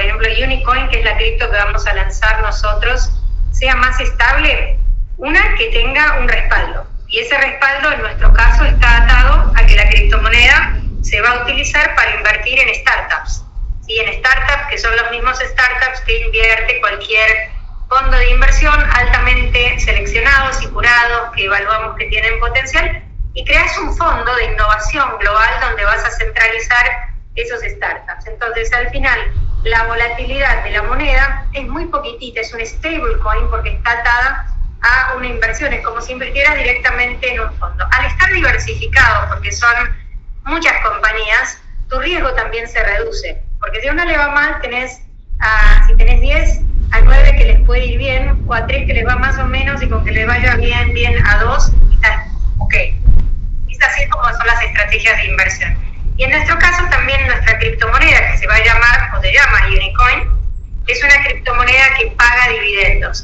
ejemplo Unicoin, que es la cripto que vamos a lanzar nosotros, sea más estable, una que tenga un respaldo. Y ese respaldo en nuestro caso está atado a que la criptomoneda se va a utilizar para invertir en startups. Y en startups que son los mismos startups que invierte cualquier fondo de inversión altamente seleccionados y curados que evaluamos que tienen potencial y creas un fondo de innovación global donde vas a centralizar esos startups. Entonces, al final, la volatilidad de la moneda es muy poquitita, es un stablecoin porque está atada a una inversión, es como si invirtieras directamente en un fondo. Al estar diversificado, porque son muchas compañías, tu riesgo también se reduce, porque si a una le va mal, tenés, a, si tenés 10, a 9 que les puede ir bien, o a 3 que les va más o menos, y con que les vaya bien, bien a 2, está ok. Es así como son las estrategias de inversión. Y en nuestro caso moneda que paga dividendos.